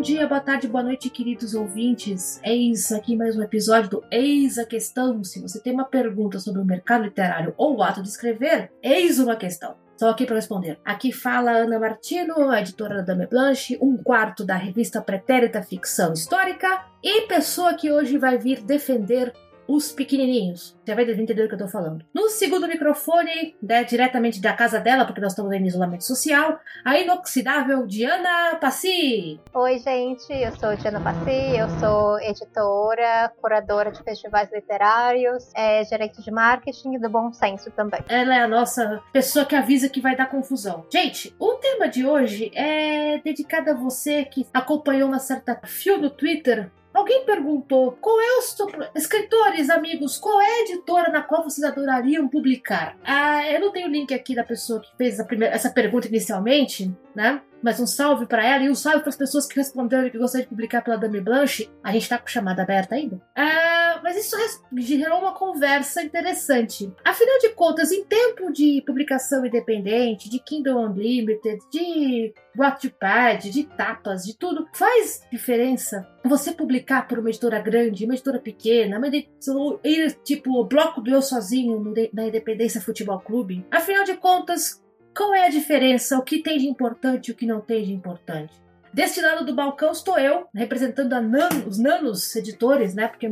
bom dia, boa tarde, boa noite, queridos ouvintes. Eis aqui mais um episódio do Eis a Questão. Se você tem uma pergunta sobre o mercado literário ou o ato de escrever, eis uma questão. Estou aqui para responder. Aqui fala Ana Martino, editora da Dame Blanche, um quarto da revista Pretérita Ficção Histórica e pessoa que hoje vai vir defender os pequenininhos. Já vai entender o que eu tô falando. No segundo microfone, né, diretamente da casa dela, porque nós estamos em isolamento social, a inoxidável Diana Passi. Oi, gente, eu sou Diana Passi, eu sou editora, curadora de festivais literários, é, gerente de marketing e do bom senso também. Ela é a nossa pessoa que avisa que vai dar confusão. Gente, o tema de hoje é dedicado a você que acompanhou uma certa fio no Twitter Alguém perguntou qual é o seu... escritores, amigos, qual é a editora na qual vocês adorariam publicar? Ah, eu não tenho o link aqui da pessoa que fez primeira... essa pergunta inicialmente, né? Mas um salve para ela e um salve para as pessoas que responderam que gostariam de publicar pela Dame Blanche. A gente tá com chamada aberta ainda. Ah, mas isso gerou uma conversa interessante. Afinal de contas, em tempo de publicação independente, de Kindle Unlimited, de Wattpad, de tapas, de tudo, faz diferença você publicar por uma editora grande, uma editora pequena, uma editora, tipo o bloco do Eu Sozinho na Independência Futebol Clube? Afinal de contas, qual é a diferença? O que tem de importante e o que não tem de importante? Deste lado do balcão estou eu, representando Nano, os nanos editores, né? Porque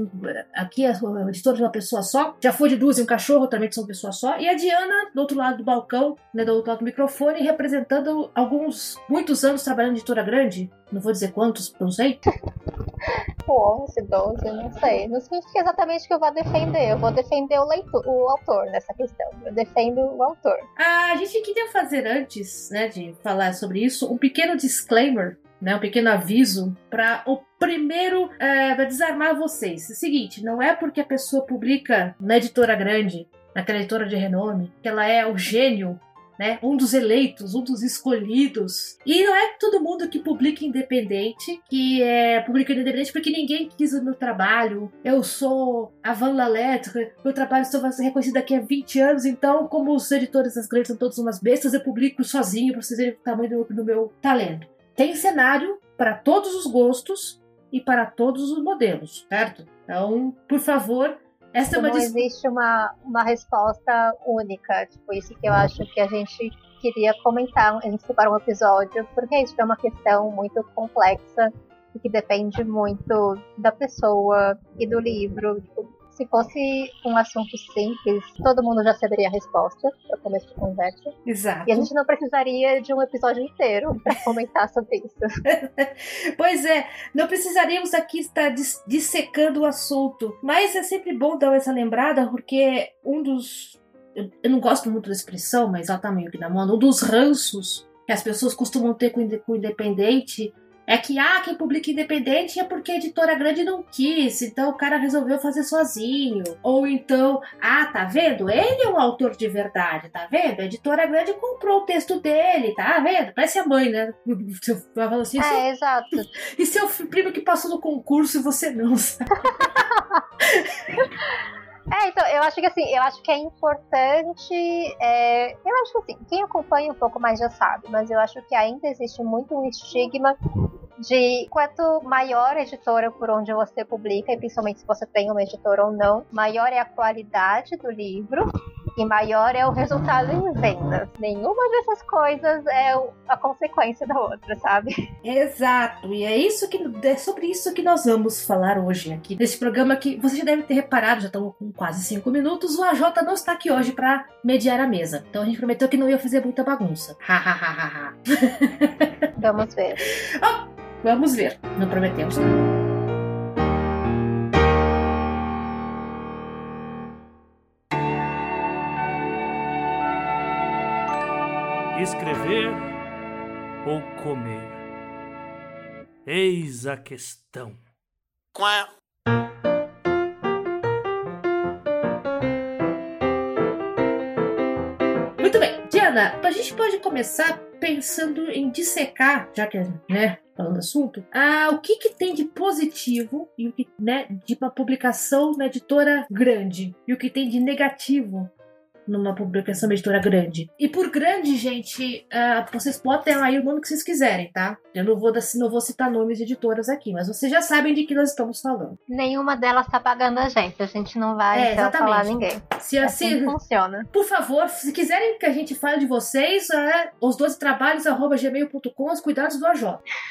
aqui é o editor de uma pessoa só. Já foi de duas e um cachorro, também são pessoa só. E a Diana, do outro lado do balcão, né? Do outro lado do microfone, representando alguns, muitos anos trabalhando em editora grande. Não vou dizer quantos, não sei. 11, 12, não sei. Não significa exatamente que eu vou defender. Eu vou defender o, leitor, o autor nessa questão. Eu defendo o autor. Ah, a gente queria fazer antes, né, de falar sobre isso, um pequeno disclaimer né, um pequeno aviso para o primeiro é, para desarmar vocês. É o seguinte, não é porque a pessoa publica na editora grande, naquela editora de renome, que ela é o gênio né? Um dos eleitos, um dos escolhidos. E não é todo mundo que publica independente, que é publica independente porque ninguém quis o meu trabalho. Eu sou a Van La Lettre, meu trabalho só vai ser reconhecido daqui a 20 anos, então, como os editores das grandes são todos umas bestas, eu publico sozinho para vocês verem o tamanho do, do meu talento. Tem cenário para todos os gostos e para todos os modelos, certo? Então, por favor, essa é uma não existe uma, uma resposta única. Tipo, isso que eu acho que a gente queria comentar. A gente separou um episódio, porque isso é uma questão muito complexa e que depende muito da pessoa e do livro. Tipo, se fosse um assunto simples, todo mundo já saberia a resposta para começo de conversa. Exato. E a gente não precisaria de um episódio inteiro para comentar sobre isso. pois é, não precisaríamos aqui estar dissecando o assunto. Mas é sempre bom dar essa lembrada, porque um dos. Eu não gosto muito da expressão, mas ela tá meio que na mão. Um dos ranços que as pessoas costumam ter com o independente é que, ah, quem publica independente é porque a editora grande não quis, então o cara resolveu fazer sozinho. Ou então, ah, tá vendo? Ele é um autor de verdade, tá vendo? A editora grande comprou o texto dele, tá vendo? Parece a mãe, né? Eu falo assim, é, seu... exato. E seu primo que passou no concurso e você não, sabe? É, então, eu acho que assim, eu acho que é importante. É, eu acho que assim, quem acompanha um pouco mais já sabe, mas eu acho que ainda existe muito um estigma de quanto maior a editora por onde você publica, e principalmente se você tem uma editora ou não, maior é a qualidade do livro e maior é o resultado em vendas. Nenhuma dessas coisas é a consequência da outra, sabe? Exato. E é isso que é sobre isso que nós vamos falar hoje aqui nesse programa que você já deve ter reparado, já estamos com quase cinco minutos. O AJ não está aqui hoje para mediar a mesa. Então a gente prometeu que não ia fazer muita bagunça. vamos ver. Oh, vamos ver. Não prometemos. Escrever ou comer? Eis a questão. Quá. Muito bem, Diana, a gente pode começar pensando em dissecar, já que, né, falando do assunto, ah, o que, que tem de positivo e o que, né, de uma publicação na editora grande e o que tem de negativo numa publicação editora grande. E por grande, gente, uh, vocês podem ter aí o nome que vocês quiserem, tá? Eu não vou, não vou citar nomes de editoras aqui, mas vocês já sabem de que nós estamos falando. Nenhuma delas tá pagando a gente, a gente não vai É, então, exatamente. falar ninguém. Se Assim assim, funciona. por favor, se quiserem que a gente fale de vocês, é os 12 trabalhos arroba gmail.com, os cuidados do AJ.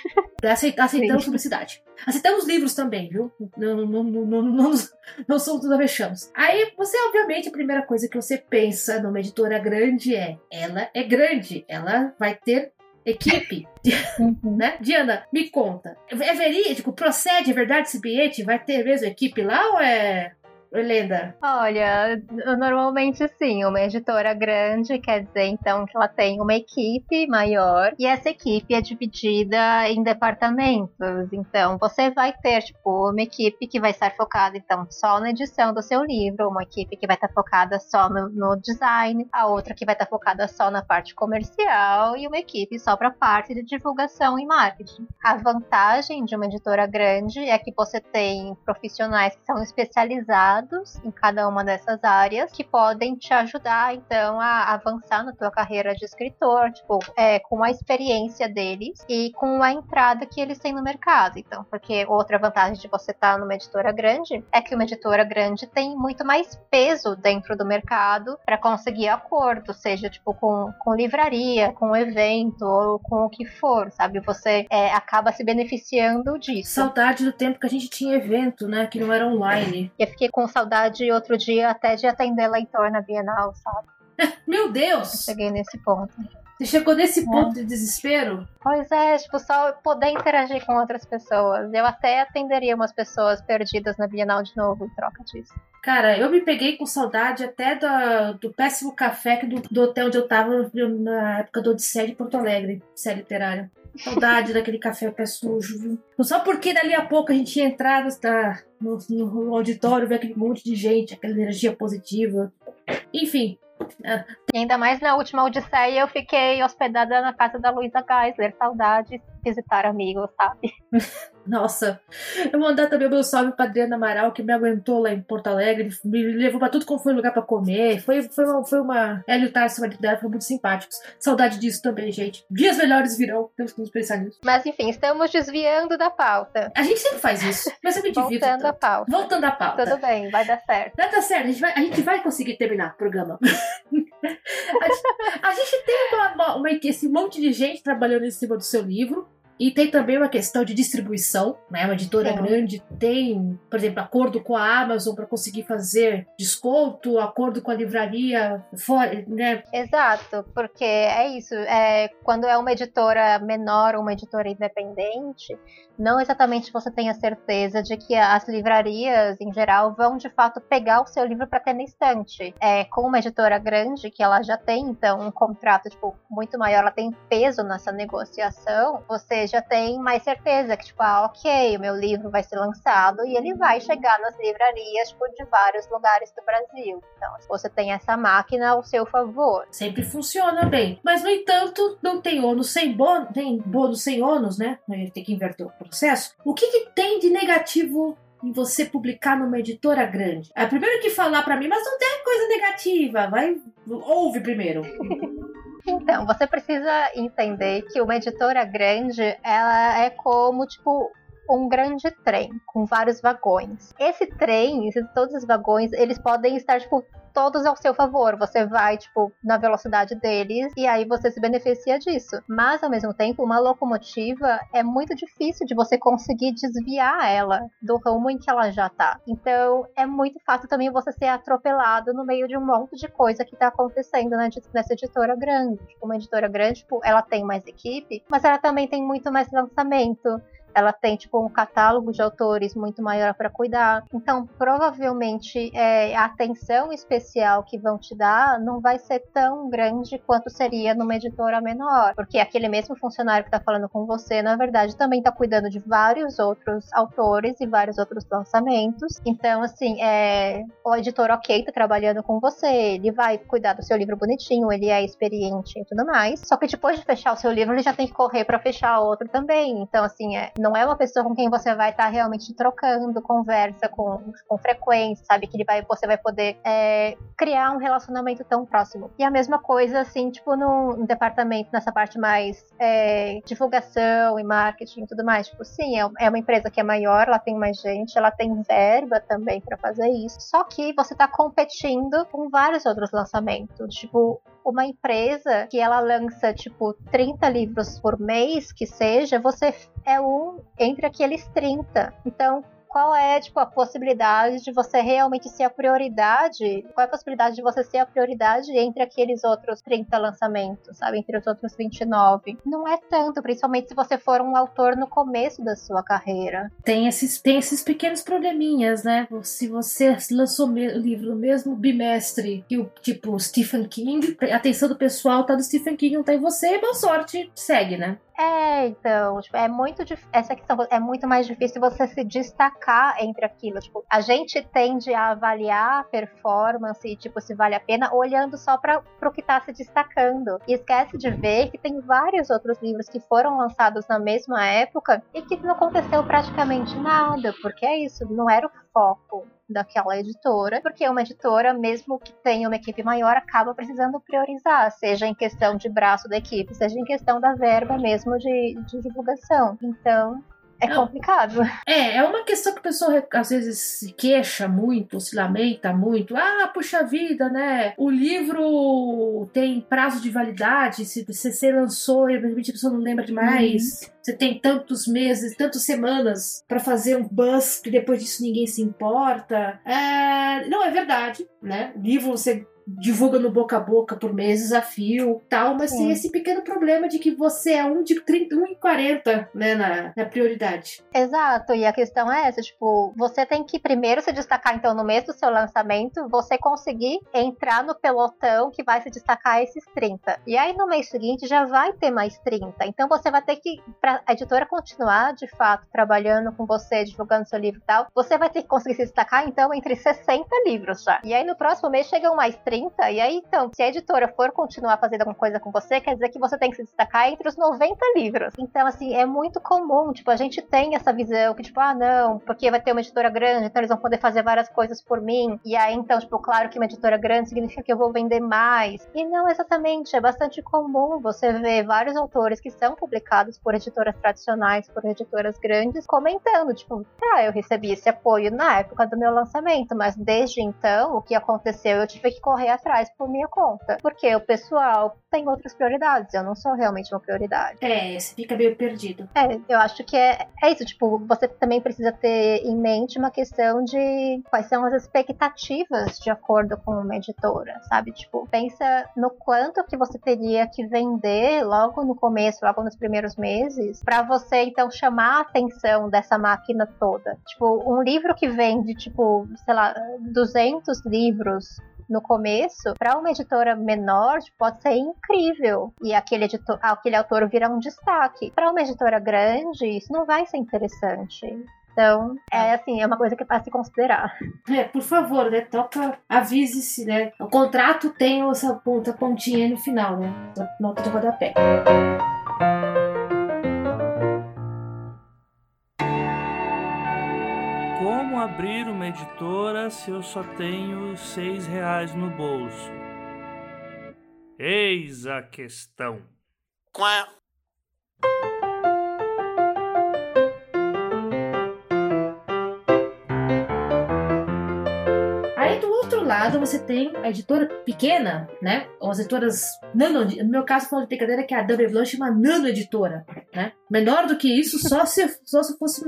Aceita- Aceitamos Sim. publicidade. Aceitamos livros também, viu? Não, não, não, não, não, não somos tudo vexamos. Aí, você, obviamente, a primeira coisa que você pensa numa editora grande é: ela é grande, ela vai ter equipe, né? Diana, me conta. É verídico? Procede? É verdade esse bilhete? Vai ter mesmo equipe lá ou é. Lenda? Olha, normalmente sim, uma editora grande quer dizer então que ela tem uma equipe maior e essa equipe é dividida em departamentos. Então você vai ter tipo uma equipe que vai estar focada então só na edição do seu livro, uma equipe que vai estar focada só no, no design, a outra que vai estar focada só na parte comercial e uma equipe só para a parte de divulgação e marketing. A vantagem de uma editora grande é que você tem profissionais que são especializados em cada uma dessas áreas que podem te ajudar então a avançar na tua carreira de escritor, tipo, é, com a experiência deles e com a entrada que eles têm no mercado. Então, porque outra vantagem de você estar numa editora grande é que uma editora grande tem muito mais peso dentro do mercado para conseguir acordo, seja tipo com, com livraria, com evento ou com o que for, sabe? Você é, acaba se beneficiando disso. Saudade do tempo que a gente tinha evento, né? Que não era online. Eu fiquei com saudade outro dia até de atender leitor na Bienal, sabe? Meu Deus! Cheguei nesse ponto. Você chegou nesse ponto de desespero? Pois é, tipo, só poder interagir com outras pessoas. Eu até atenderia umas pessoas perdidas na Bienal de novo em troca disso. Cara, eu me peguei com saudade até da- do péssimo café do, do hotel onde eu tava na época do Odisseia de Porto Alegre, série literária. Saudade daquele café pé sujo, viu? Só porque dali a pouco a gente ia entrar tá, no, no auditório, ver aquele monte de gente, aquela energia positiva. Enfim, E ainda mais na última Odisseia eu fiquei hospedada na casa da Luísa Geisler. Saudades, visitar amigos, sabe? Nossa, eu vou mandar também o meu salve pra Adriana Amaral, que me aguentou lá em Porto Alegre, me levou pra tudo como foi lugar pra comer. Foi, foi uma. Foi uma... Ela e o Tarso, marido dela, foram muito simpáticos. Saudade disso também, gente. Dias melhores virão, temos que nos pensar nisso. Mas enfim, estamos desviando da pauta. A gente sempre faz isso, mas eu me divirto. Voltando à pauta. Voltando à pauta. Tudo bem, vai dar certo. Não, tá certo, a gente vai, a gente vai conseguir terminar o programa. a, gente, a gente tem uma- uma- esse monte de gente trabalhando em cima do seu livro. E tem também uma questão de distribuição, né? Uma editora Sim. grande tem, por exemplo, acordo com a Amazon para conseguir fazer desconto, acordo com a livraria, fora, né? Exato, porque é isso. É, quando é uma editora menor, uma editora independente, não exatamente você tem a certeza de que as livrarias, em geral, vão de fato pegar o seu livro para ter na estante. É, com uma editora grande, que ela já tem, então, um contrato tipo, muito maior, ela tem peso nessa negociação, você já tem mais certeza que, tipo, ah, ok, o meu livro vai ser lançado e ele vai chegar nas livrarias tipo, de vários lugares do Brasil. Então, você tem essa máquina ao seu favor. Sempre funciona bem. Mas, no entanto, não tem ônus sem bônus, tem bônus sem ônus, né? A gente tem que inverter o processo. O que, que tem de negativo em você publicar numa editora grande? É primeiro que falar pra mim, mas não tem coisa negativa. Vai, ouve primeiro. Então, você precisa entender que uma editora grande, ela é como, tipo, um grande trem com vários vagões. Esse trem, esses, todos os vagões, eles podem estar, tipo, todos ao seu favor. Você vai, tipo, na velocidade deles e aí você se beneficia disso. Mas, ao mesmo tempo, uma locomotiva é muito difícil de você conseguir desviar ela do rumo em que ela já tá. Então, é muito fácil também você ser atropelado no meio de um monte de coisa que tá acontecendo edi- nessa editora grande. Tipo, uma editora grande, tipo, ela tem mais equipe, mas ela também tem muito mais lançamento ela tem tipo um catálogo de autores muito maior para cuidar. Então, provavelmente é, a atenção especial que vão te dar não vai ser tão grande quanto seria numa editora menor, porque aquele mesmo funcionário que está falando com você, na verdade, também está cuidando de vários outros autores e vários outros lançamentos. Então, assim, é, o editor ok tá trabalhando com você, ele vai cuidar do seu livro bonitinho, ele é experiente e tudo mais. Só que depois de fechar o seu livro, ele já tem que correr para fechar outro também. Então, assim, é, não é uma pessoa com quem você vai estar tá realmente trocando conversa com, com frequência, sabe? Que ele vai, você vai poder é, criar um relacionamento tão próximo. E a mesma coisa, assim, tipo, no, no departamento, nessa parte mais é, divulgação e marketing e tudo mais. Tipo, sim, é, é uma empresa que é maior, ela tem mais gente, ela tem verba também para fazer isso. Só que você está competindo com vários outros lançamentos. Tipo, uma empresa que ela lança, tipo, 30 livros por mês, que seja, você é um entre aqueles 30. Então, qual é, tipo, a possibilidade de você realmente ser a prioridade? Qual é a possibilidade de você ser a prioridade entre aqueles outros 30 lançamentos, sabe? Entre os outros 29? Não é tanto, principalmente se você for um autor no começo da sua carreira. Tem esses, tem esses pequenos probleminhas, né? Se você lançou o livro no mesmo bimestre que o tipo Stephen King, a atenção do pessoal tá do Stephen King, não tá em você, boa sorte, segue, né? É, então, tipo, é muito essa questão é muito mais difícil você se destacar entre aquilo. Tipo, a gente tende a avaliar a performance, tipo, se vale a pena, olhando só para o que está se destacando. E esquece de ver que tem vários outros livros que foram lançados na mesma época e que não aconteceu praticamente nada, porque é isso, não era o foco daquela editora, porque uma editora, mesmo que tenha uma equipe maior, acaba precisando priorizar, seja em questão de braço da equipe, seja em questão da verba mesmo de, de divulgação. Então, é complicado. É, é uma questão que a pessoa às vezes se queixa muito, se lamenta muito. Ah, puxa vida, né? O livro tem prazo de validade, se você lançou e a pessoa não lembra demais. Uhum. Você tem tantos meses, tantas semanas para fazer um buzz que depois disso ninguém se importa. É, não, é verdade, né? O livro você divulga no boca a boca por meses a fio, tal, mas tem esse pequeno problema de que você é um de 31 e 40, né, na, na prioridade. Exato, e a questão é essa, tipo, você tem que primeiro se destacar, então, no mês do seu lançamento, você conseguir entrar no pelotão que vai se destacar esses 30. E aí no mês seguinte já vai ter mais 30. Então você vai ter que, pra a editora continuar, de fato, trabalhando com você, divulgando seu livro e tal, você vai ter que conseguir se destacar, então, entre 60 livros já. E aí no próximo mês chegam mais 30 30, e aí então, se a editora for continuar fazendo alguma coisa com você, quer dizer que você tem que se destacar entre os 90 livros. Então, assim, é muito comum, tipo, a gente tem essa visão que, tipo, ah, não, porque vai ter uma editora grande, então eles vão poder fazer várias coisas por mim. E aí, então, tipo, claro que uma editora grande significa que eu vou vender mais. E não exatamente, é bastante comum você ver vários autores que são publicados por editoras tradicionais, por editoras grandes, comentando, tipo, tá, eu recebi esse apoio na época do meu lançamento, mas desde então, o que aconteceu, eu tive que correr correr atrás por minha conta. Porque o pessoal tem outras prioridades, eu não sou realmente uma prioridade. É, você fica meio perdido. É, eu acho que é, é isso, tipo, você também precisa ter em mente uma questão de quais são as expectativas de acordo com uma editora, sabe? Tipo, pensa no quanto que você teria que vender logo no começo, logo nos primeiros meses, para você então chamar a atenção dessa máquina toda. Tipo, um livro que vende, tipo, sei lá, 200 livros no começo, para uma editora menor, pode ser incrível. E aquele, editor, aquele autor virar um destaque. Para uma editora grande, isso não vai ser interessante. Então, é assim, é uma coisa que é para se considerar. É, por favor, né? Toca, avise-se, né? O contrato tem essa ponta pontinha no final, né? Nota de rodapé. Abrir uma editora se eu só tenho seis reais no bolso? Eis a questão. Quá. lado, você tem a editora pequena, né? Ou as editoras nano. No meu caso, falando de brincadeira, que a W Blanche é uma nano editora, né? Menor do que isso, só se, só se fosse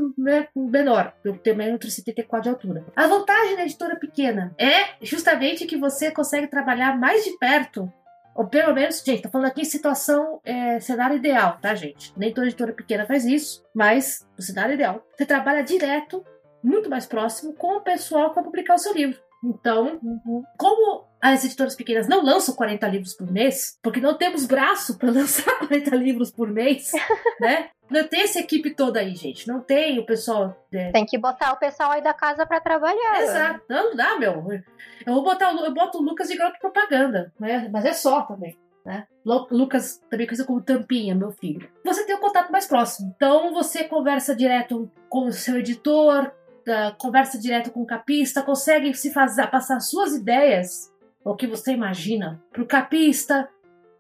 menor. Eu tenho menos 74 de altura. A vantagem da editora pequena é justamente que você consegue trabalhar mais de perto ou pelo menos, gente, tô falando aqui em situação, é, cenário ideal, tá, gente? Nem toda editora pequena faz isso, mas no cenário ideal, você trabalha direto, muito mais próximo, com o pessoal vai publicar o seu livro. Então, uhum. como as editoras pequenas não lançam 40 livros por mês, porque não temos braço para lançar 40 livros por mês, né? Não tem essa equipe toda aí, gente. Não tem o pessoal. Né? Tem que botar o pessoal aí da casa para trabalhar. Exato. Não, não dá, meu. Eu vou botar eu boto o Lucas de garoto propaganda, né? Mas é só também. né? Lucas, também conhecido como Tampinha, meu filho. Você tem um contato mais próximo. Então você conversa direto com o seu editor, conversa direto com o capista, consegue se fazer, passar suas ideias, o que você imagina, para o capista,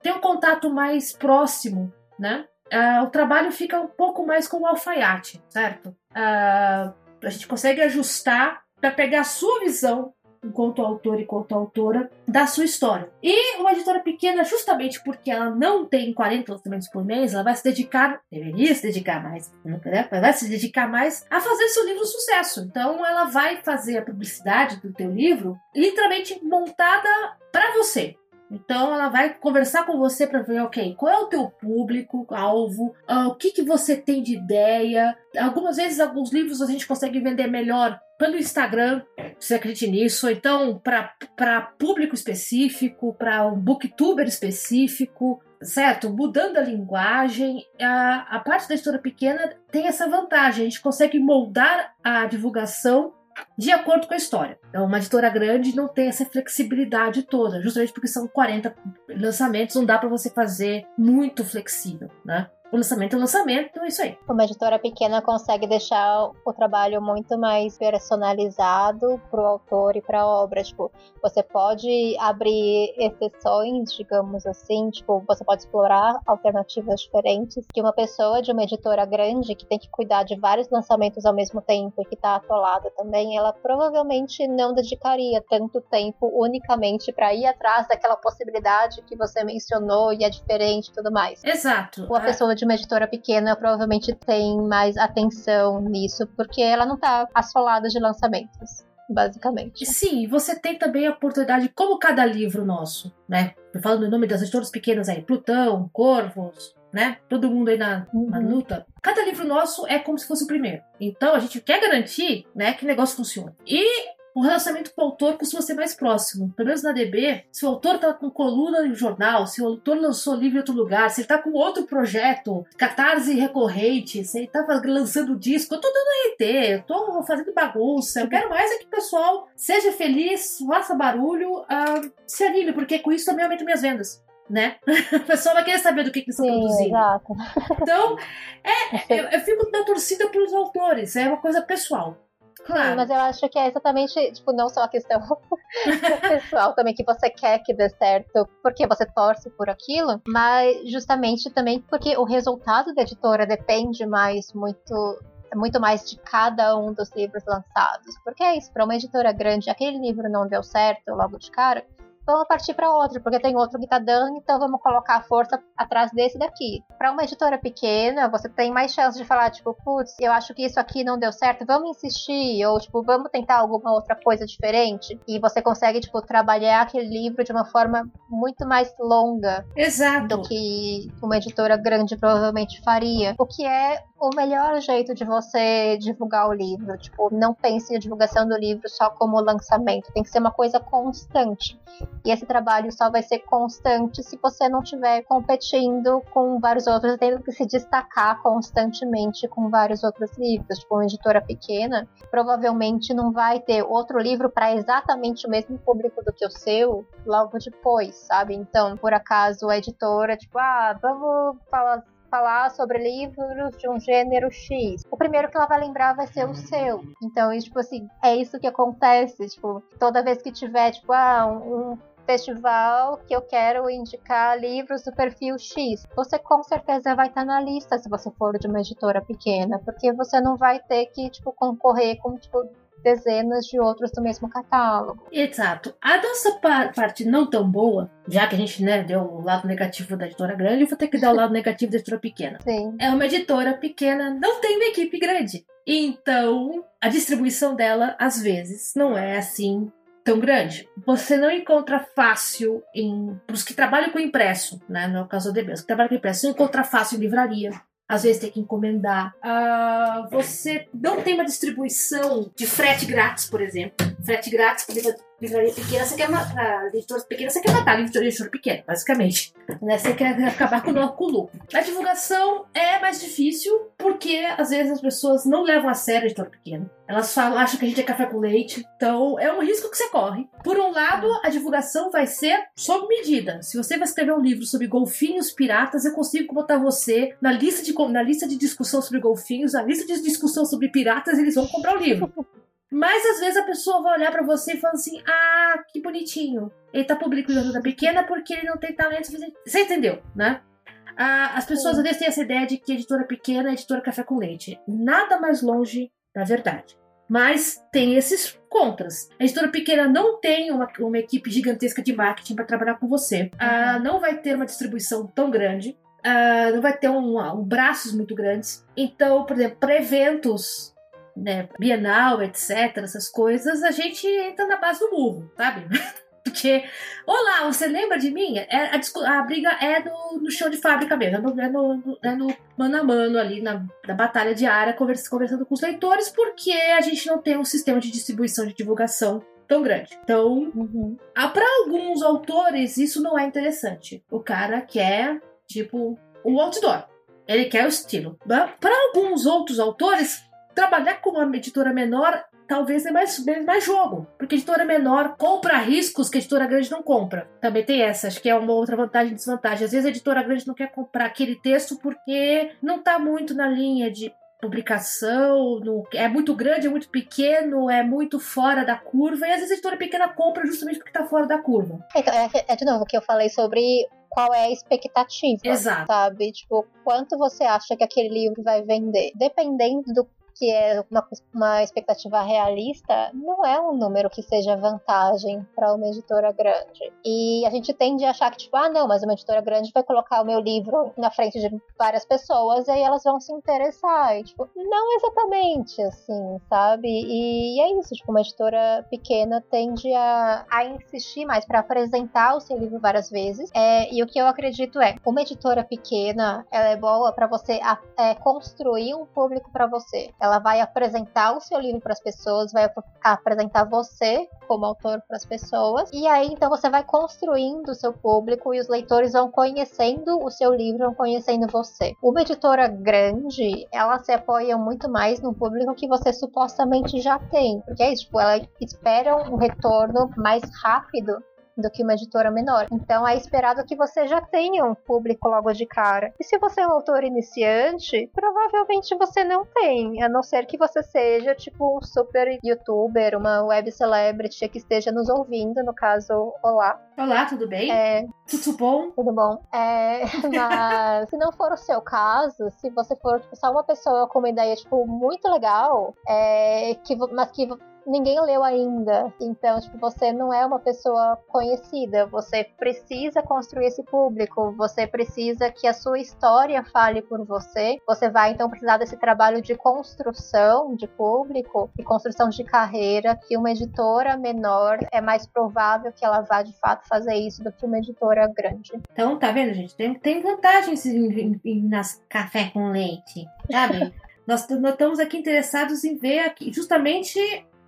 tem um contato mais próximo, né? Uh, o trabalho fica um pouco mais com o alfaiate, certo? Uh, a gente consegue ajustar para pegar a sua visão enquanto autor e enquanto autora da sua história. E uma editora pequena, justamente porque ela não tem 40 lançamentos por mês, ela vai se dedicar, deveria se dedicar mais, né? vai se dedicar mais a fazer seu livro sucesso. Então ela vai fazer a publicidade do teu livro literalmente montada para você. Então ela vai conversar com você para ver, ok, qual é o teu público alvo, uh, o que que você tem de ideia. Algumas vezes alguns livros a gente consegue vender melhor pelo Instagram, você acredite nisso, então para público específico, para um booktuber específico, certo? Mudando a linguagem, a, a parte da história pequena tem essa vantagem, a gente consegue moldar a divulgação de acordo com a história. Então, uma editora grande não tem essa flexibilidade toda, justamente porque são 40 lançamentos, não dá para você fazer muito flexível, né? O lançamento é o lançamento, é isso aí. Uma editora pequena consegue deixar o trabalho muito mais personalizado para o autor e para a obra. Tipo, você pode abrir exceções, digamos assim, tipo, você pode explorar alternativas diferentes que uma pessoa de uma editora grande que tem que cuidar de vários lançamentos ao mesmo tempo e que está atolada também, ela provavelmente não dedicaria tanto tempo unicamente para ir atrás daquela possibilidade que você mencionou e é diferente e tudo mais. Exato. Uma pessoa de uma editora pequena provavelmente tem mais atenção nisso, porque ela não tá assolada de lançamentos basicamente. Sim, você tem também a oportunidade, como cada livro nosso, né? Falando em nome das editoras pequenas aí, Plutão, Corvos, né? Todo mundo aí na, uhum. na, luta. Cada livro nosso é como se fosse o primeiro. Então a gente quer garantir, né, que o negócio funcione. E o relacionamento com o autor costuma ser mais próximo. Pelo menos na DB, se o autor está com coluna em jornal, se o autor lançou livro em outro lugar, se ele está com outro projeto, catarse recorrente, se ele está lançando disco, eu tô dando RT, eu tô fazendo bagunça. Eu quero mais é que o pessoal seja feliz, faça barulho, uh, se anime, porque com isso também aumenta minhas vendas né? A pessoa vai querer saber do que, que eles estão produzindo. Exato. Então, é, eu, eu fico na torcida pelos autores, é uma coisa pessoal. Claro. Sim, mas eu acho que é exatamente, tipo, não só a questão pessoal também, que você quer que dê certo porque você torce por aquilo, mas justamente também porque o resultado da editora depende mais muito muito mais de cada um dos livros lançados. Porque é isso, para uma editora grande, aquele livro não deu certo logo de cara, vamos partir para outro, porque tem outro que tá dando, então vamos colocar a força atrás desse daqui. Para uma editora pequena, você tem mais chance de falar, tipo, putz, eu acho que isso aqui não deu certo, vamos insistir, ou tipo, vamos tentar alguma outra coisa diferente. E você consegue, tipo, trabalhar aquele livro de uma forma muito mais longa. Exato. Do que uma editora grande provavelmente faria. O que é o melhor jeito de você divulgar o livro. Tipo, não pense na divulgação do livro só como lançamento. Tem que ser uma coisa constante. E esse trabalho só vai ser constante se você não estiver competindo com vários outros, tendo que se destacar constantemente com vários outros livros. Tipo, uma editora pequena provavelmente não vai ter outro livro para exatamente o mesmo público do que o seu logo depois, sabe? Então, por acaso, a editora, tipo, ah, vamos falar falar sobre livros de um gênero X. O primeiro que ela vai lembrar vai ser o seu. Então, tipo assim, é isso que acontece. Tipo, toda vez que tiver, tipo, ah, um, festival que eu quero indicar livros do perfil X. Você com certeza vai estar na lista se você for de uma editora pequena, porque você não vai ter que tipo concorrer com tipo dezenas de outros do mesmo catálogo. Exato. A nossa parte não tão boa, já que a gente né, deu o lado negativo da editora grande, eu vou ter que dar o lado negativo da editora pequena. Sim. É uma editora pequena, não tem uma equipe grande. Então, a distribuição dela, às vezes, não é assim tão grande. Você não encontra fácil em. Para os que trabalham com impresso, né? No caso do DB, os que trabalham com impresso, não encontra fácil em livraria às vezes tem que encomendar. Uh, você não tem uma distribuição de frete grátis, por exemplo. Frete grátis livraria pequena, você quer matar. Editora pequena, você quer matar editora pequena, basicamente. Né? Você quer acabar com o, lucro. A divulgação é mais difícil porque às vezes as pessoas não levam a sério a editora pequena. Elas falam, acham que a gente é café com leite. Então é um risco que você corre. Por um lado, a divulgação vai ser sob medida. Se você vai escrever um livro sobre golfinhos piratas, eu consigo botar você na lista de, na lista de discussão sobre golfinhos, na lista de discussão sobre piratas, eles vão comprar o livro. Mas às vezes a pessoa vai olhar para você e falar assim: ah, que bonitinho. Ele tá publicando da pequena porque ele não tem talento. Você entendeu, né? Ah, as pessoas às vezes têm essa ideia de que editora pequena é editora café com leite. Nada mais longe da verdade. Mas tem esses contras. A editora pequena não tem uma, uma equipe gigantesca de marketing para trabalhar com você. Ah, uhum. não vai ter uma distribuição tão grande. Uh, não vai ter um, um, braços muito grandes. Então, por exemplo, para eventos né, Bienal, etc., essas coisas, a gente entra na base do burro, sabe? Porque, olá, você lembra de mim? É, a, a, briga é no, no show de fábrica mesmo, é no, no, é no mano a mano ali, na, na batalha diária, conversa, conversando com os leitores, porque a gente não tem um sistema de distribuição, de divulgação tão grande. Então, uhum. para alguns autores, isso não é interessante. O cara quer, tipo, o outdoor. Ele quer o estilo. Para alguns outros autores, trabalhar com uma editora menor talvez é mais, mais jogo. Porque editora menor compra riscos que a editora grande não compra. Também tem essa, acho que é uma outra vantagem e desvantagem. Às vezes a editora grande não quer comprar aquele texto porque não está muito na linha de publicação, no, é muito grande, é muito pequeno, é muito fora da curva, e às vezes a editora pequena compra justamente porque está fora da curva. Então, é, é de novo o que eu falei sobre qual é a expectativa, Exato. sabe? Tipo, quanto você acha que aquele livro vai vender? Dependendo do que é uma, uma expectativa realista, não é um número que seja vantagem para uma editora grande. E a gente tende a achar que, tipo, ah, não, mas uma editora grande vai colocar o meu livro na frente de várias pessoas e aí elas vão se interessar. E, tipo, não exatamente assim, sabe? E, é isso, tipo, uma editora pequena tende a, a insistir mais para apresentar o seu livro várias vezes. É, e o que eu acredito é, uma editora pequena, ela é boa para você é, construir um público para você. Ela ela vai apresentar o seu livro para as pessoas, vai apresentar você como autor para as pessoas, e aí então você vai construindo o seu público e os leitores vão conhecendo o seu livro, vão conhecendo você. Uma editora grande, ela se apoia muito mais no público que você supostamente já tem, porque é isso, tipo, ela espera um retorno mais rápido do que uma editora menor. Então é esperado que você já tenha um público logo de cara. E se você é um autor iniciante, provavelmente você não tem, a não ser que você seja tipo um super youtuber, uma web celebrity que esteja nos ouvindo, no caso, olá. Olá, tudo bem? É... Tudo bom? Tudo bom. É... Mas se não for o seu caso, se você for tipo, só uma pessoa com uma ideia tipo muito legal, é... que... mas que ninguém leu ainda. Então, tipo, você não é uma pessoa conhecida. Você precisa construir esse público. Você precisa que a sua história fale por você. Você vai então precisar desse trabalho de construção de público e construção de carreira que uma editora menor é mais provável que ela vá de fato fazer isso do que uma editora grande. Então, tá vendo, gente? Tem, tem vantagens em, em, nas café com leite, sabe? nós, nós estamos aqui interessados em ver aqui justamente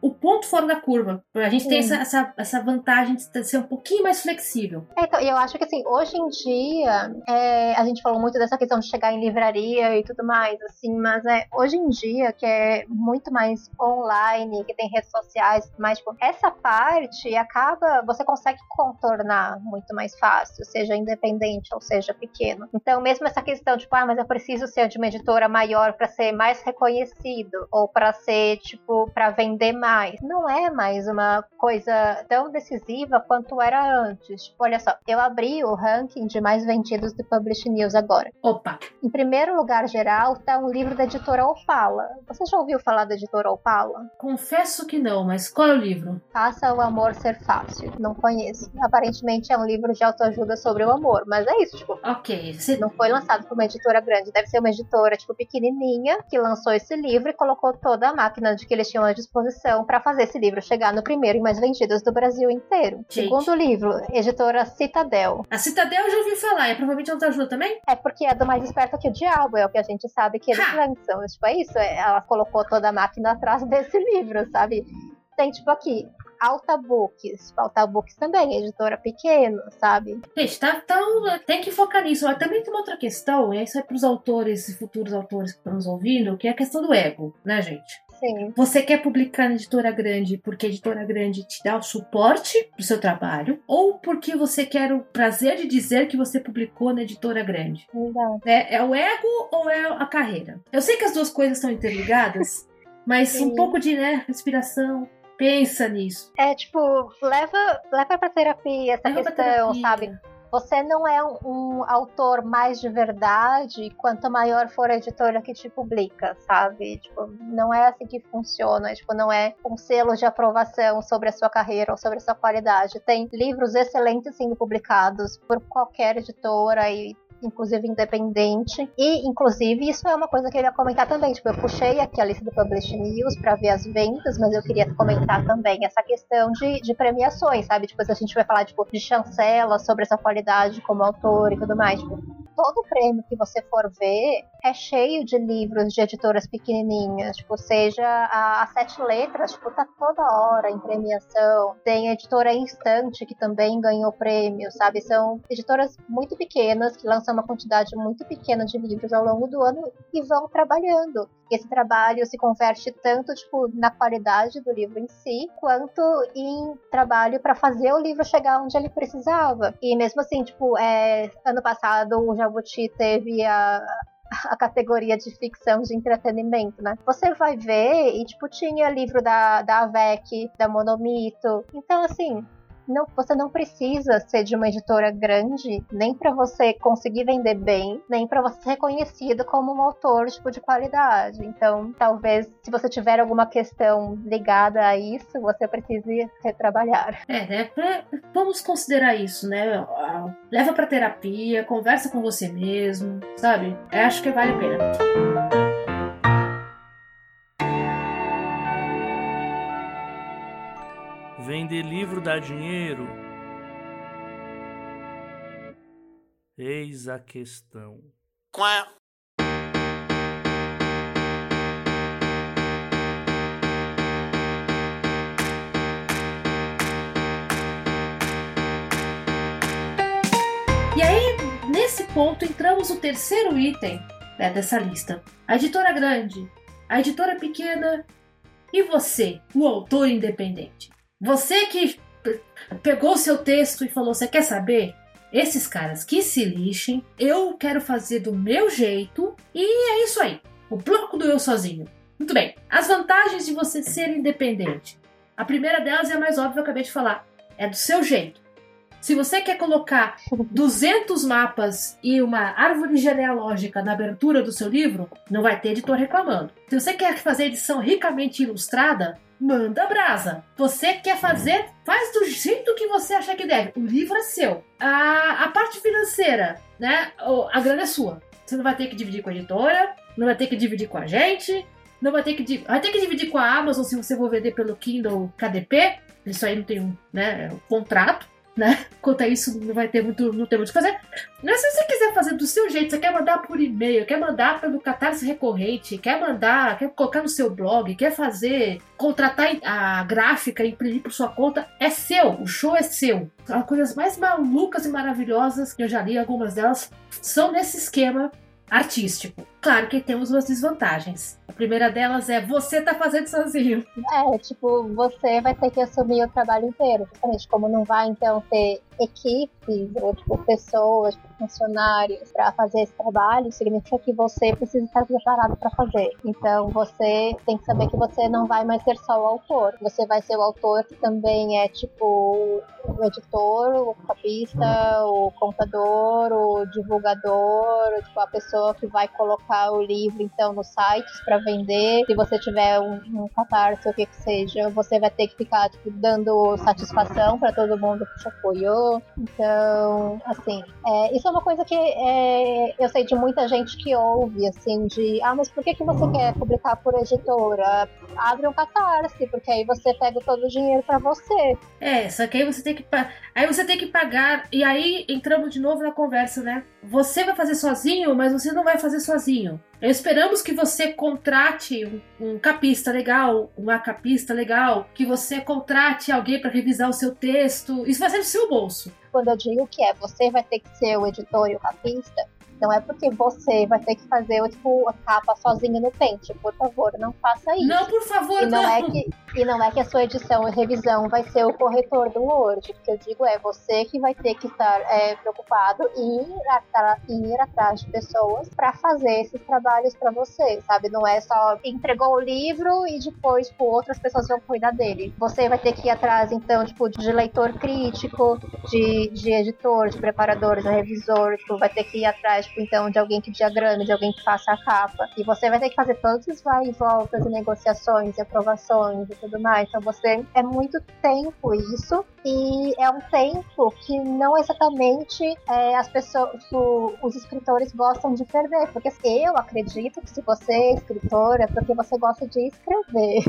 o ponto fora da curva. A gente Sim. tem essa, essa, essa, vantagem de ser um pouquinho mais flexível. É, então, eu acho que assim, hoje em dia, é, a gente falou muito dessa questão de chegar em livraria e tudo mais, assim, mas é, hoje em dia, que é muito mais online, que tem redes sociais, mais tipo, essa parte acaba, você consegue contornar muito mais fácil, seja independente ou seja pequeno. Então, mesmo essa questão, tipo, ah, mas eu preciso ser de uma editora maior para ser mais reconhecido, ou para ser, tipo, para vender mais mais. Não é mais uma coisa tão decisiva quanto era antes. Tipo, olha só, eu abri o ranking de mais vendidos do Publish News agora. Opa! Em primeiro lugar geral tá um livro da editora Opala. Você já ouviu falar da editora Opala? Confesso que não, mas qual é o livro? Faça o amor ser fácil. Não conheço. Aparentemente é um livro de autoajuda sobre o amor, mas é isso, tipo. Ok. Você... Não foi lançado por uma editora grande, deve ser uma editora, tipo, pequenininha, que lançou esse livro e colocou toda a máquina de que eles tinham à disposição para fazer esse livro chegar no primeiro e mais vendidos do Brasil inteiro. Gente. Segundo livro, editora Citadel. A Citadel eu já ouvi falar, é provavelmente autoajuda também? É porque é do mais esperto que o diabo, é o que a gente sabe que eles ha. lançam. Tipo, é isso, é, ela colocou toda a máquina atrás desse livro, sabe? Tem, tipo, aqui, Alta Books. Alta Books também, editora pequena, sabe? Gente, tá, então tem que focar nisso. Mas também tem uma outra questão, e isso é pros autores e futuros autores que estão nos ouvindo, que é a questão do ego, né, gente? Sim. Você quer publicar na editora grande porque a editora grande te dá o suporte pro seu trabalho, ou porque você quer o prazer de dizer que você publicou na editora grande? Exato. É, é o ego ou é a carreira? Eu sei que as duas coisas estão interligadas, mas Sim. um pouco de né, respiração. Pensa nisso. É tipo, leva, leva pra terapia essa Leva questão, terapia. sabe? Você não é um, um autor mais de verdade quanto maior for a editora que te publica, sabe? Tipo, não é assim que funciona. Tipo, não é um selo de aprovação sobre a sua carreira ou sobre a sua qualidade. Tem livros excelentes sendo publicados por qualquer editora e inclusive independente. E, inclusive, isso é uma coisa que eu ia comentar também. Tipo, eu puxei aqui a lista do Publish News para ver as vendas, mas eu queria comentar também essa questão de, de premiações, sabe? Tipo, se a gente vai falar tipo, de chancela sobre essa qualidade como autor e tudo mais. Tipo, todo prêmio que você for ver é cheio de livros de editoras pequenininhas, tipo, seja a, a Sete Letras, tipo, tá toda hora em premiação. Tem a editora Instante, que também ganhou prêmio, sabe? São editoras muito pequenas, que lançam uma quantidade muito pequena de livros ao longo do ano e vão trabalhando. Esse trabalho se converte tanto, tipo, na qualidade do livro em si, quanto em trabalho para fazer o livro chegar onde ele precisava. E mesmo assim, tipo, é, ano passado o Jabuti teve a, a categoria de ficção de entretenimento, né? Você vai ver e, tipo, tinha livro da, da AVEC, da Monomito. Então, assim, não, você não precisa ser de uma editora grande, nem para você conseguir vender bem, nem para você ser reconhecido como um autor tipo, de qualidade. Então, talvez, se você tiver alguma questão ligada a isso, você precise retrabalhar. É, né? vamos considerar isso, né? Leva pra terapia, conversa com você mesmo, sabe? Eu acho que vale a pena. Vender livro dá dinheiro? Eis a questão. E aí, nesse ponto, entramos no terceiro item né, dessa lista. A editora grande, a editora pequena e você, o autor independente. Você que pe- pegou o seu texto e falou: Você quer saber? Esses caras que se lixem, eu quero fazer do meu jeito e é isso aí. O bloco do eu sozinho. Muito bem. As vantagens de você ser independente. A primeira delas é a mais óbvia, eu acabei de falar. É do seu jeito. Se você quer colocar 200 mapas e uma árvore genealógica na abertura do seu livro, não vai ter editor reclamando. Se você quer fazer edição ricamente ilustrada, manda brasa. Você quer fazer, faz do jeito que você achar que deve. O livro é seu. A, a parte financeira, né? A grana é sua. Você não vai ter que dividir com a editora, não vai ter que dividir com a gente, não vai ter que, vai ter que dividir com a Amazon se você for vender pelo Kindle KDP. Isso aí não tem um, né, um contrato né? Quanto a isso, não vai ter muito, não tem muito o que fazer. Mas se você quiser fazer do seu jeito, você quer mandar por e-mail, quer mandar pelo catarse recorrente, quer mandar, quer colocar no seu blog, quer fazer, contratar a gráfica e imprimir por sua conta, é seu, o show é seu. As coisas mais malucas e maravilhosas que eu já li, algumas delas, são nesse esquema artístico. Claro que temos umas desvantagens. A primeira delas é você tá fazendo sozinho. É, tipo, você vai ter que assumir o trabalho inteiro. Justamente como não vai, então, ter equipes ou, tipo, pessoas, funcionários para fazer esse trabalho, significa que você precisa estar preparado para fazer. Então, você tem que saber que você não vai mais ser só o autor. Você vai ser o autor que também é, tipo, o editor, o copista, o contador, o divulgador, tipo, a pessoa que vai colocar o livro, então, nos sites para vender. Se você tiver um, um catarse ou o que que seja, você vai ter que ficar, tipo, dando satisfação para todo mundo que te apoiou. Então, assim, é, isso é uma coisa que é, eu sei de muita gente que ouve, assim, de ah, mas por que, que você quer publicar por editora? Abre um catarse, porque aí você pega todo o dinheiro para você. É, só que aí você tem que aí você tem que pagar e aí entramos de novo na conversa, né? Você vai fazer sozinho, mas você não vai fazer sozinho. Esperamos que você contrate um, um capista legal, uma capista legal, que você contrate alguém para revisar o seu texto. Isso vai ser do seu bolso. Quando eu digo que é você vai ter que ser o editor e o capista, não é porque você vai ter que fazer tipo, a capa sozinha no pente. Por favor, não faça isso. Não, por favor, e não. não. É que, e não é que a sua edição e revisão vai ser o corretor do Word. O que eu digo é você que vai ter que estar é, preocupado em ir, atrás, em ir atrás de pessoas para fazer esses trabalhos para você, sabe? Não é só entregou o livro e depois tipo, outras pessoas vão cuidar dele. Você vai ter que ir atrás, então, tipo, de leitor crítico, de, de editor, de preparador, de revisor, tipo, vai ter que ir atrás tipo, então, de alguém que diagrame, de alguém que faça a capa. E você vai ter que fazer todos os vai e voltas e negociações e aprovações e tudo mais. Então, você é muito tempo isso. E é um tempo que não exatamente é, as pessoas, o, os escritores gostam de perder. Porque eu acredito que se você é escritor é porque você gosta de escrever.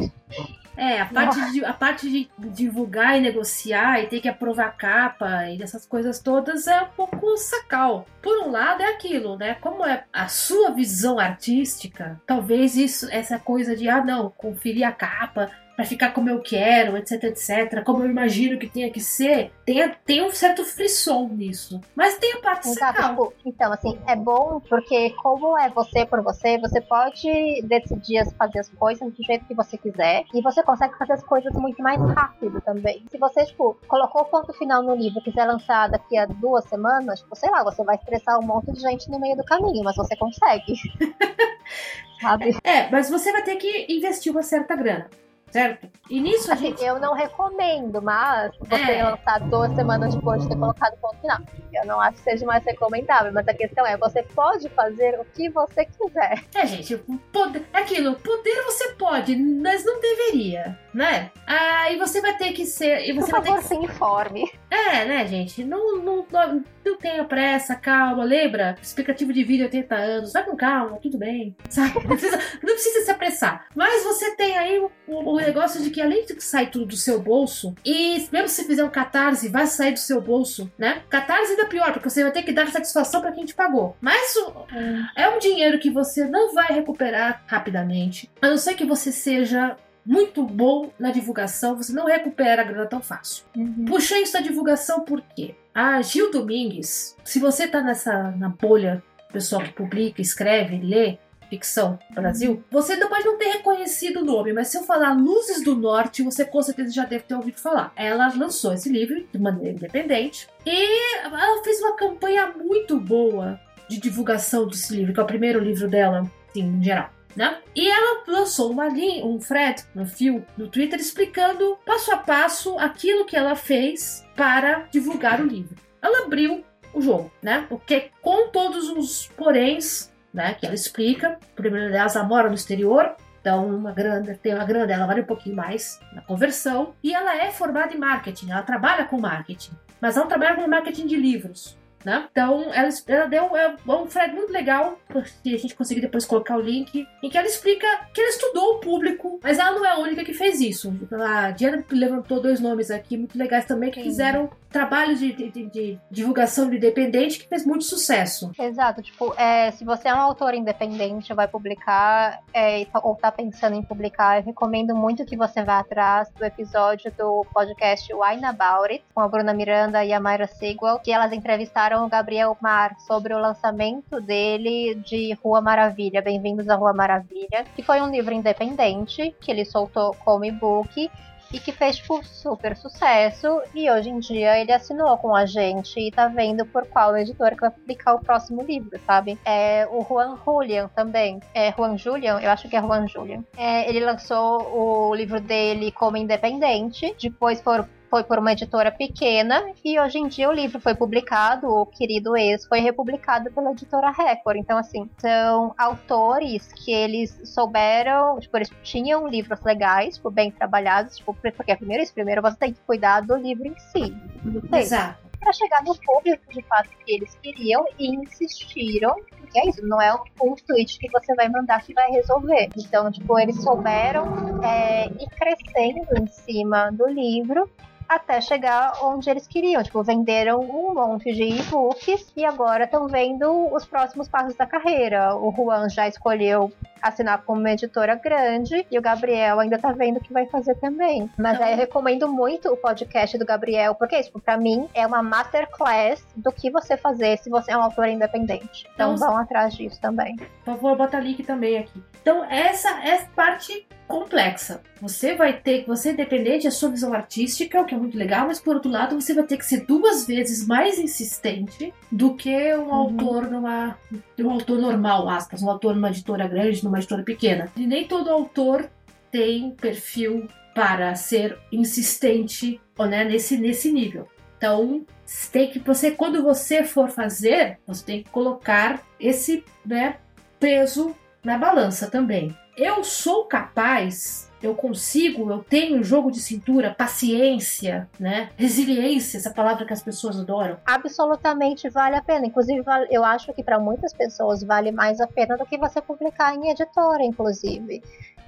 É, a parte, de, a parte de divulgar e negociar e ter que aprovar a capa e dessas coisas todas é um pouco sacal. Por um lado é aquilo, né? Como é a sua visão artística, talvez isso, essa coisa de, ah não, conferir a capa, para ficar como eu quero, etc, etc, como eu imagino que tenha que ser, tem, tem um certo frisson nisso. Mas tem a parte Exato. Então, assim, é bom porque como é você por você, você pode decidir fazer as coisas do jeito que você quiser e você consegue fazer as coisas muito mais rápido também. Se você, tipo, colocou o ponto final no livro e quiser lançar daqui a duas semanas, tipo, sei lá, você vai estressar um monte de gente no meio do caminho, mas você consegue. Sabe? É, mas você vai ter que investir uma certa grana certo? E nisso a assim, gente. Eu não recomendo, mas você é. lançar duas semanas depois de ter colocado o ponto final. Eu não acho que seja mais recomendável, mas a questão é: você pode fazer o que você quiser. É, gente, poder, é aquilo, poder você pode, mas não deveria, né? Aí você vai ter que ser. E você Por vai favor, ter que... se informe. É, né, gente? Não, não, não, não tenha pressa, calma, lembra? Explicativo de vídeo 80 anos, vai com calma, tudo bem. Sabe? Não precisa, não precisa se apressar. Mas você tem aí o, o negócio de que além de que sai tudo do seu bolso, e mesmo se fizer um catarse, vai sair do seu bolso, né? Catarse ainda pior, porque você vai ter que dar satisfação para quem te pagou. Mas é um dinheiro que você não vai recuperar rapidamente, a não ser que você seja muito bom na divulgação, você não recupera a grana tão fácil. Uhum. Puxei isso da divulgação por quê? A Gil Domingues, se você tá nessa na bolha, pessoal que publica, escreve, lê, ficção Brasil, você pode não ter reconhecido o nome, mas se eu falar Luzes do Norte, você com certeza já deve ter ouvido falar. Ela lançou esse livro de maneira independente e ela fez uma campanha muito boa de divulgação desse livro, que é o primeiro livro dela, assim, em geral. Né? E ela lançou uma linha, um thread no fio no Twitter explicando passo a passo aquilo que ela fez para divulgar o livro. Ela abriu o jogo, né? Porque com todos os poréns né? Que ela explica. Primeiro delas, ela mora no exterior, então uma tem uma grana dela vale um pouquinho mais na conversão. E ela é formada em marketing, ela trabalha com marketing, mas ela trabalha com marketing de livros. Né? Então, ela, ela deu é, um thread muito legal, que a gente conseguiu depois colocar o link, em que ela explica que ela estudou o público, mas ela não é a única que fez isso. A Diana levantou dois nomes aqui muito legais também, que Sim. fizeram trabalho de, de, de, divulgação de independente que fez muito sucesso. Exato, tipo, é, se você é um autor independente, vai publicar é, tá, ou tá pensando em publicar, eu recomendo muito que você vá atrás do episódio do podcast Wine About It, com a Bruna Miranda e a Mayra Sigwell, que elas entrevistaram o Gabriel Mar sobre o lançamento dele de Rua Maravilha, Bem-vindos à Rua Maravilha, que foi um livro independente que ele soltou como e-book e que fez, tipo, super sucesso. E hoje em dia ele assinou com a gente e tá vendo por qual editora que vai publicar o próximo livro, sabe? É o Juan Julian também. É Juan Julian? Eu acho que é Juan Julian. É, ele lançou o livro dele como independente, depois por foi por uma editora pequena e hoje em dia o livro foi publicado, o Querido Ex foi republicado pela editora Record. Então, assim, são autores que eles souberam, tipo, eles tinham livros legais, tipo, bem trabalhados, tipo, porque primeiro isso, primeiro você tem que cuidar do livro em si. Exato. Para chegar no público de fato que eles queriam e insistiram porque é isso, não é um tweet que você vai mandar que vai resolver. Então, tipo, eles souberam é, ir crescendo em cima do livro até chegar onde eles queriam. Tipo, venderam um monte de e-books e agora estão vendo os próximos passos da carreira. O Juan já escolheu assinar como uma editora grande e o Gabriel ainda tá vendo o que vai fazer também. Mas então... aí eu recomendo muito o podcast do Gabriel, porque, tipo, pra mim é uma masterclass do que você fazer se você é um autor independente. Então, então vão atrás disso também. Por favor, bota link também aqui. Então, essa é parte complexa. Você vai ter, você é independente da sua visão artística, o que é muito legal, mas por outro lado, você vai ter que ser duas vezes mais insistente do que um uhum. autor numa um autor normal, aspas, um autor numa editora grande, numa editora pequena. E nem todo autor tem perfil para ser insistente né, nesse, nesse nível. Então, tem que você, quando você for fazer, você tem que colocar esse né, peso na balança também. Eu sou capaz, eu consigo, eu tenho jogo de cintura, paciência, né? Resiliência, essa palavra que as pessoas adoram. Absolutamente vale a pena. Inclusive, eu acho que para muitas pessoas vale mais a pena do que você publicar em editora, inclusive.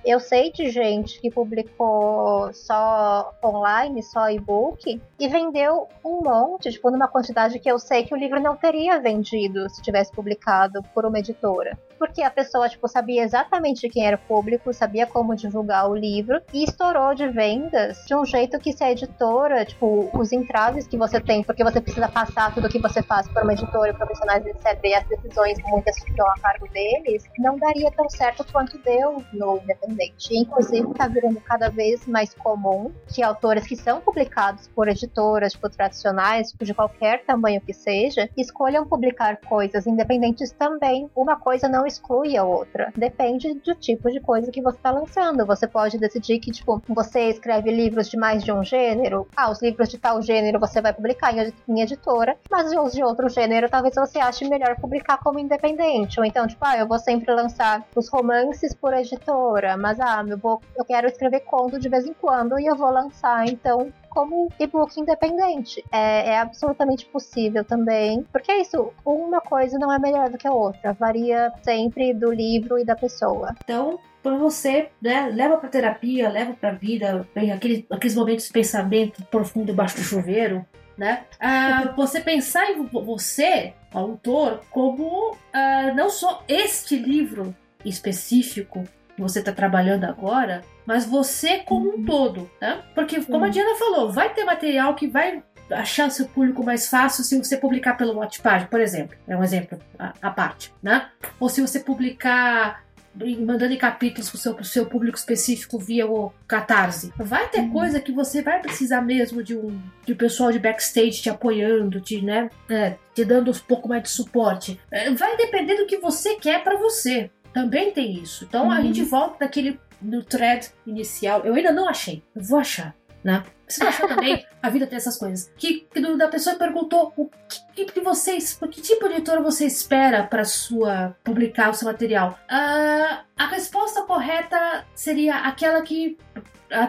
Eu sei de gente que publicou só online, só e-book, e vendeu um monte, tipo, numa quantidade que eu sei que o livro não teria vendido se tivesse publicado por uma editora. Porque a pessoa, tipo, sabia exatamente quem era o público, sabia como divulgar o livro e estourou de vendas de um jeito que se a editora, tipo, os entraves que você tem, porque você precisa passar tudo o que você faz por uma editora, profissionais, etc., e as decisões muitas ficam a cargo deles, não daria tão certo quanto deu no independente independente. Inclusive, está virando cada vez mais comum que autores que são publicados por editoras tipo, tradicionais, tipo, de qualquer tamanho que seja, escolham publicar coisas independentes também. Uma coisa não exclui a outra. Depende do tipo de coisa que você está lançando. Você pode decidir que, tipo, você escreve livros de mais de um gênero. Ah, os livros de tal gênero você vai publicar em editora, mas os de outro gênero talvez você ache melhor publicar como independente. Ou então, tipo, ah, eu vou sempre lançar os romances por editora, mas ah, eu, eu quero escrever conto de vez em quando e eu vou lançar, então como e-book independente. É, é, absolutamente possível também. Porque é isso, uma coisa não é melhor do que a outra. Varia sempre do livro e da pessoa. Então, para você, né, leva para terapia, leva para vida, aquele, aqueles momentos de pensamento profundo debaixo do chuveiro, né? Ah, você pensar em você, autor, como ah, não só este livro específico que você está trabalhando agora, mas você como um uhum. todo, né? Porque, como a Diana falou, vai ter material que vai achar seu público mais fácil se você publicar pelo Wattpad, por exemplo. É um exemplo à parte, né? Ou se você publicar mandando em capítulos pro seu, pro seu público específico via o Catarse. Vai ter uhum. coisa que você vai precisar mesmo de um, de pessoal de backstage te apoiando, te, né, é, te dando um pouco mais de suporte. É, vai depender do que você quer para você. Também tem isso. Então uhum. a gente volta daquele no thread inicial. Eu ainda não achei. Eu vou achar, né? Você achar também, a vida tem essas coisas. Que, que da pessoa perguntou o que, que vocês, que tipo de editora você espera para sua publicar o seu material? Uh, a resposta correta seria aquela que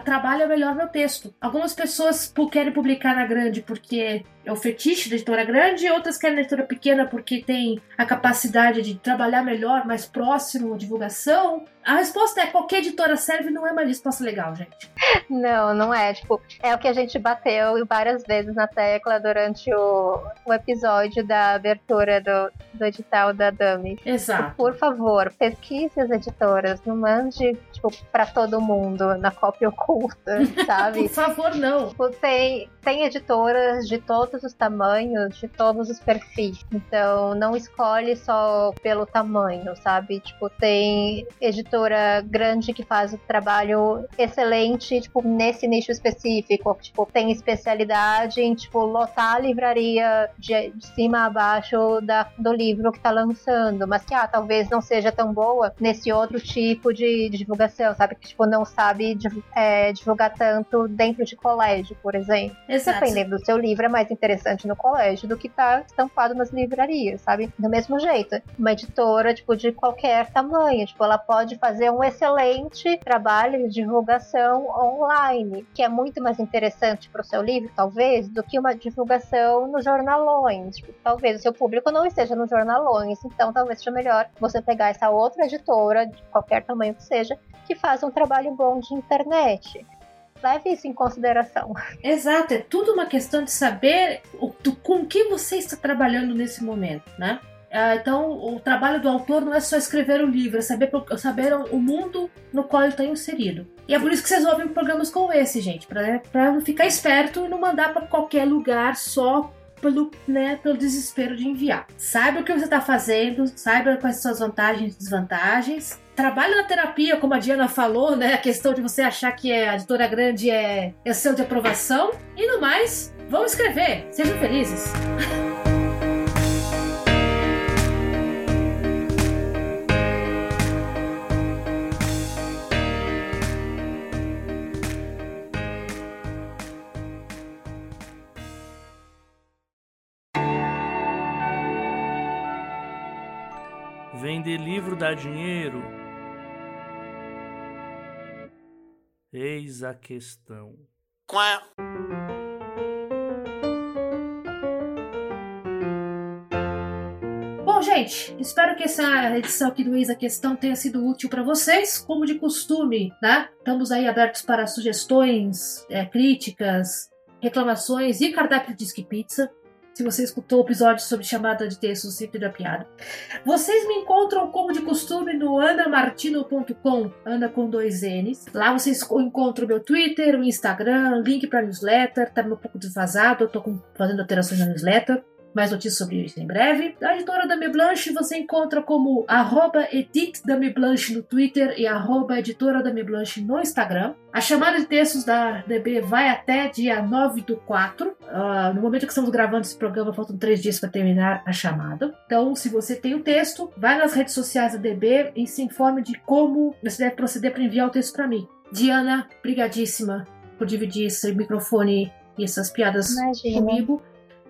trabalha melhor meu texto. Algumas pessoas querem publicar na grande porque é o fetiche da editora grande, outras querem a editora pequena porque tem a capacidade de trabalhar melhor, mais próximo à divulgação. A resposta é qualquer editora serve não é uma resposta legal, gente. Não, não é. Tipo, é o que a gente bateu várias vezes na tecla durante o, o episódio da abertura do, do edital da Dami. Exato. Por favor, pesquise as editoras, não mande, tipo, pra todo mundo na cópia oculta, sabe? Por favor, não. Tipo, tem, tem editoras de todos os tamanhos, de todos os perfis. Então, não escolhe só pelo tamanho, sabe? Tipo, tem editora grande que faz o trabalho excelente, tipo, nesse nicho específico. Tipo, tem especialidade em, tipo, lotar a livraria de, de cima a baixo da, do livro que tá lançando. Mas que, ah, talvez não seja tão boa nesse outro tipo de, de divulgação, sabe? Que, tipo, não sabe é, divulgar tanto dentro de colégio, por exemplo. Exato. Dependendo do seu livro, é mais interessante no colégio do que tá estampado nas livrarias, sabe? Do mesmo jeito, uma editora, tipo, de qualquer tamanho, tipo, ela pode fazer um excelente trabalho de divulgação online, que é muito mais interessante para o seu livro, talvez, do que uma divulgação nos jornalões. Tipo, talvez o seu público não esteja nos jornalões, então talvez seja melhor você pegar essa outra editora, de qualquer tamanho que seja, que faz um trabalho bom de internet. Leve isso em consideração. Exato, é tudo uma questão de saber o, do, com que você está trabalhando nesse momento, né? Ah, então, o trabalho do autor não é só escrever o livro, é saber, saber o mundo no qual ele está inserido. E é por isso que vocês ouvem programas como esse, gente, para ficar esperto e não mandar para qualquer lugar só pelo, né, pelo desespero de enviar. Saiba o que você está fazendo, saiba quais são as vantagens e desvantagens. Trabalhe na terapia, como a Diana falou, né? A questão de você achar que é, a editora grande é, é seu de aprovação. E no mais, vão escrever. Sejam felizes. Livro dá dinheiro? Eis a questão. Quá. Bom, gente, espero que essa edição aqui do Eis a Questão tenha sido útil para vocês. Como de costume, né? Estamos aí abertos para sugestões, é, críticas, reclamações e cardápio de Disque Pizza se você escutou o episódio sobre chamada de texto sempre da piada. Vocês me encontram como de costume no anamartino.com, Ana com dois N's. Lá vocês encontram meu Twitter, o Instagram, link para newsletter, tá um pouco desvazado, eu tô fazendo alterações na newsletter mais notícias sobre isso em breve. A editora Dame Blanche você encontra como arroba Blanche no Twitter e arroba editora Dame Blanche no Instagram. A chamada de textos da DB vai até dia 9 do 4. Uh, ah, no momento que estamos gravando esse programa, faltam três dias para terminar a chamada. Então, se você tem o texto, vai nas redes sociais da DB e se informe de como você deve proceder para enviar o texto para mim. Diana, brigadíssima por dividir esse microfone e essas piadas Imagina. comigo.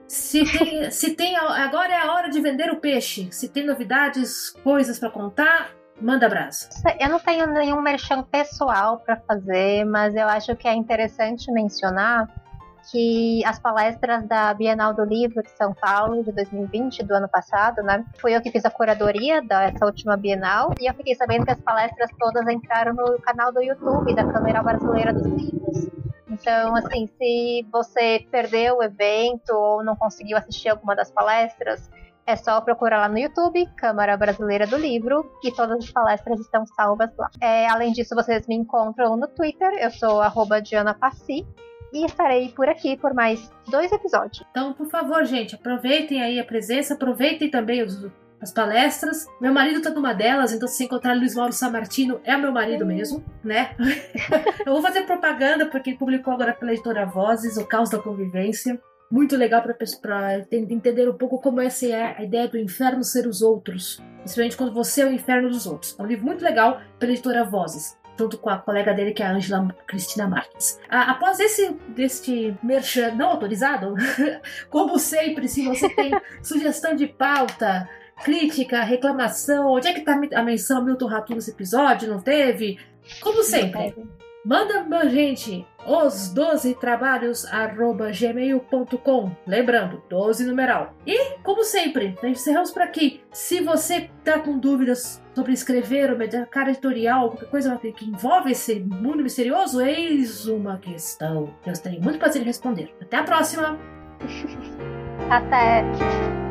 Se tem, se tem, agora é a hora de vender o peixe. Se tem novidades, coisas para contar, manda abraço. Eu não tenho nenhum merchan pessoal para fazer, mas eu acho que é interessante mencionar que as palestras da Bienal do Livro de São Paulo de 2020, do ano passado, né? Fui eu que fiz a curadoria dessa última Bienal e eu fiquei sabendo que as palestras todas entraram no canal do YouTube da Câmara Brasileira dos Livros. Então, assim, se você perdeu o evento ou não conseguiu assistir alguma das palestras, é só procurar lá no YouTube, Câmara Brasileira do Livro, e todas as palestras estão salvas lá. É, além disso, vocês me encontram no Twitter, eu sou @dianapassi e estarei por aqui por mais dois episódios. Então, por favor, gente, aproveitem aí a presença, aproveitem também os, as palestras. Meu marido tá numa delas, então se encontrar Luiz Mauro Samartino, é meu marido mesmo, né? Eu vou fazer propaganda porque ele publicou agora pela editora Vozes, O Caos da Convivência. Muito legal para entender um pouco como essa é a ideia do inferno ser os outros. Principalmente quando você é o inferno dos outros. É um livro muito legal pela editora Vozes junto com a colega dele, que é a Angela Cristina Marques. após esse deste merchan não autorizado, como sempre, se você tem sugestão de pauta, crítica, reclamação, onde é que tá a menção Milton Rato nesse episódio? Não teve? Como sempre, manda pra gente os 12 trabalhos arroba gmail.com. Lembrando, 12 numeral. E, como sempre, encerramos por aqui. Se você tá com dúvidas sobre escrever ou cara editorial, qualquer coisa que envolve esse mundo misterioso, eis uma questão. Eu tenho muito prazer em responder. Até a próxima! Até!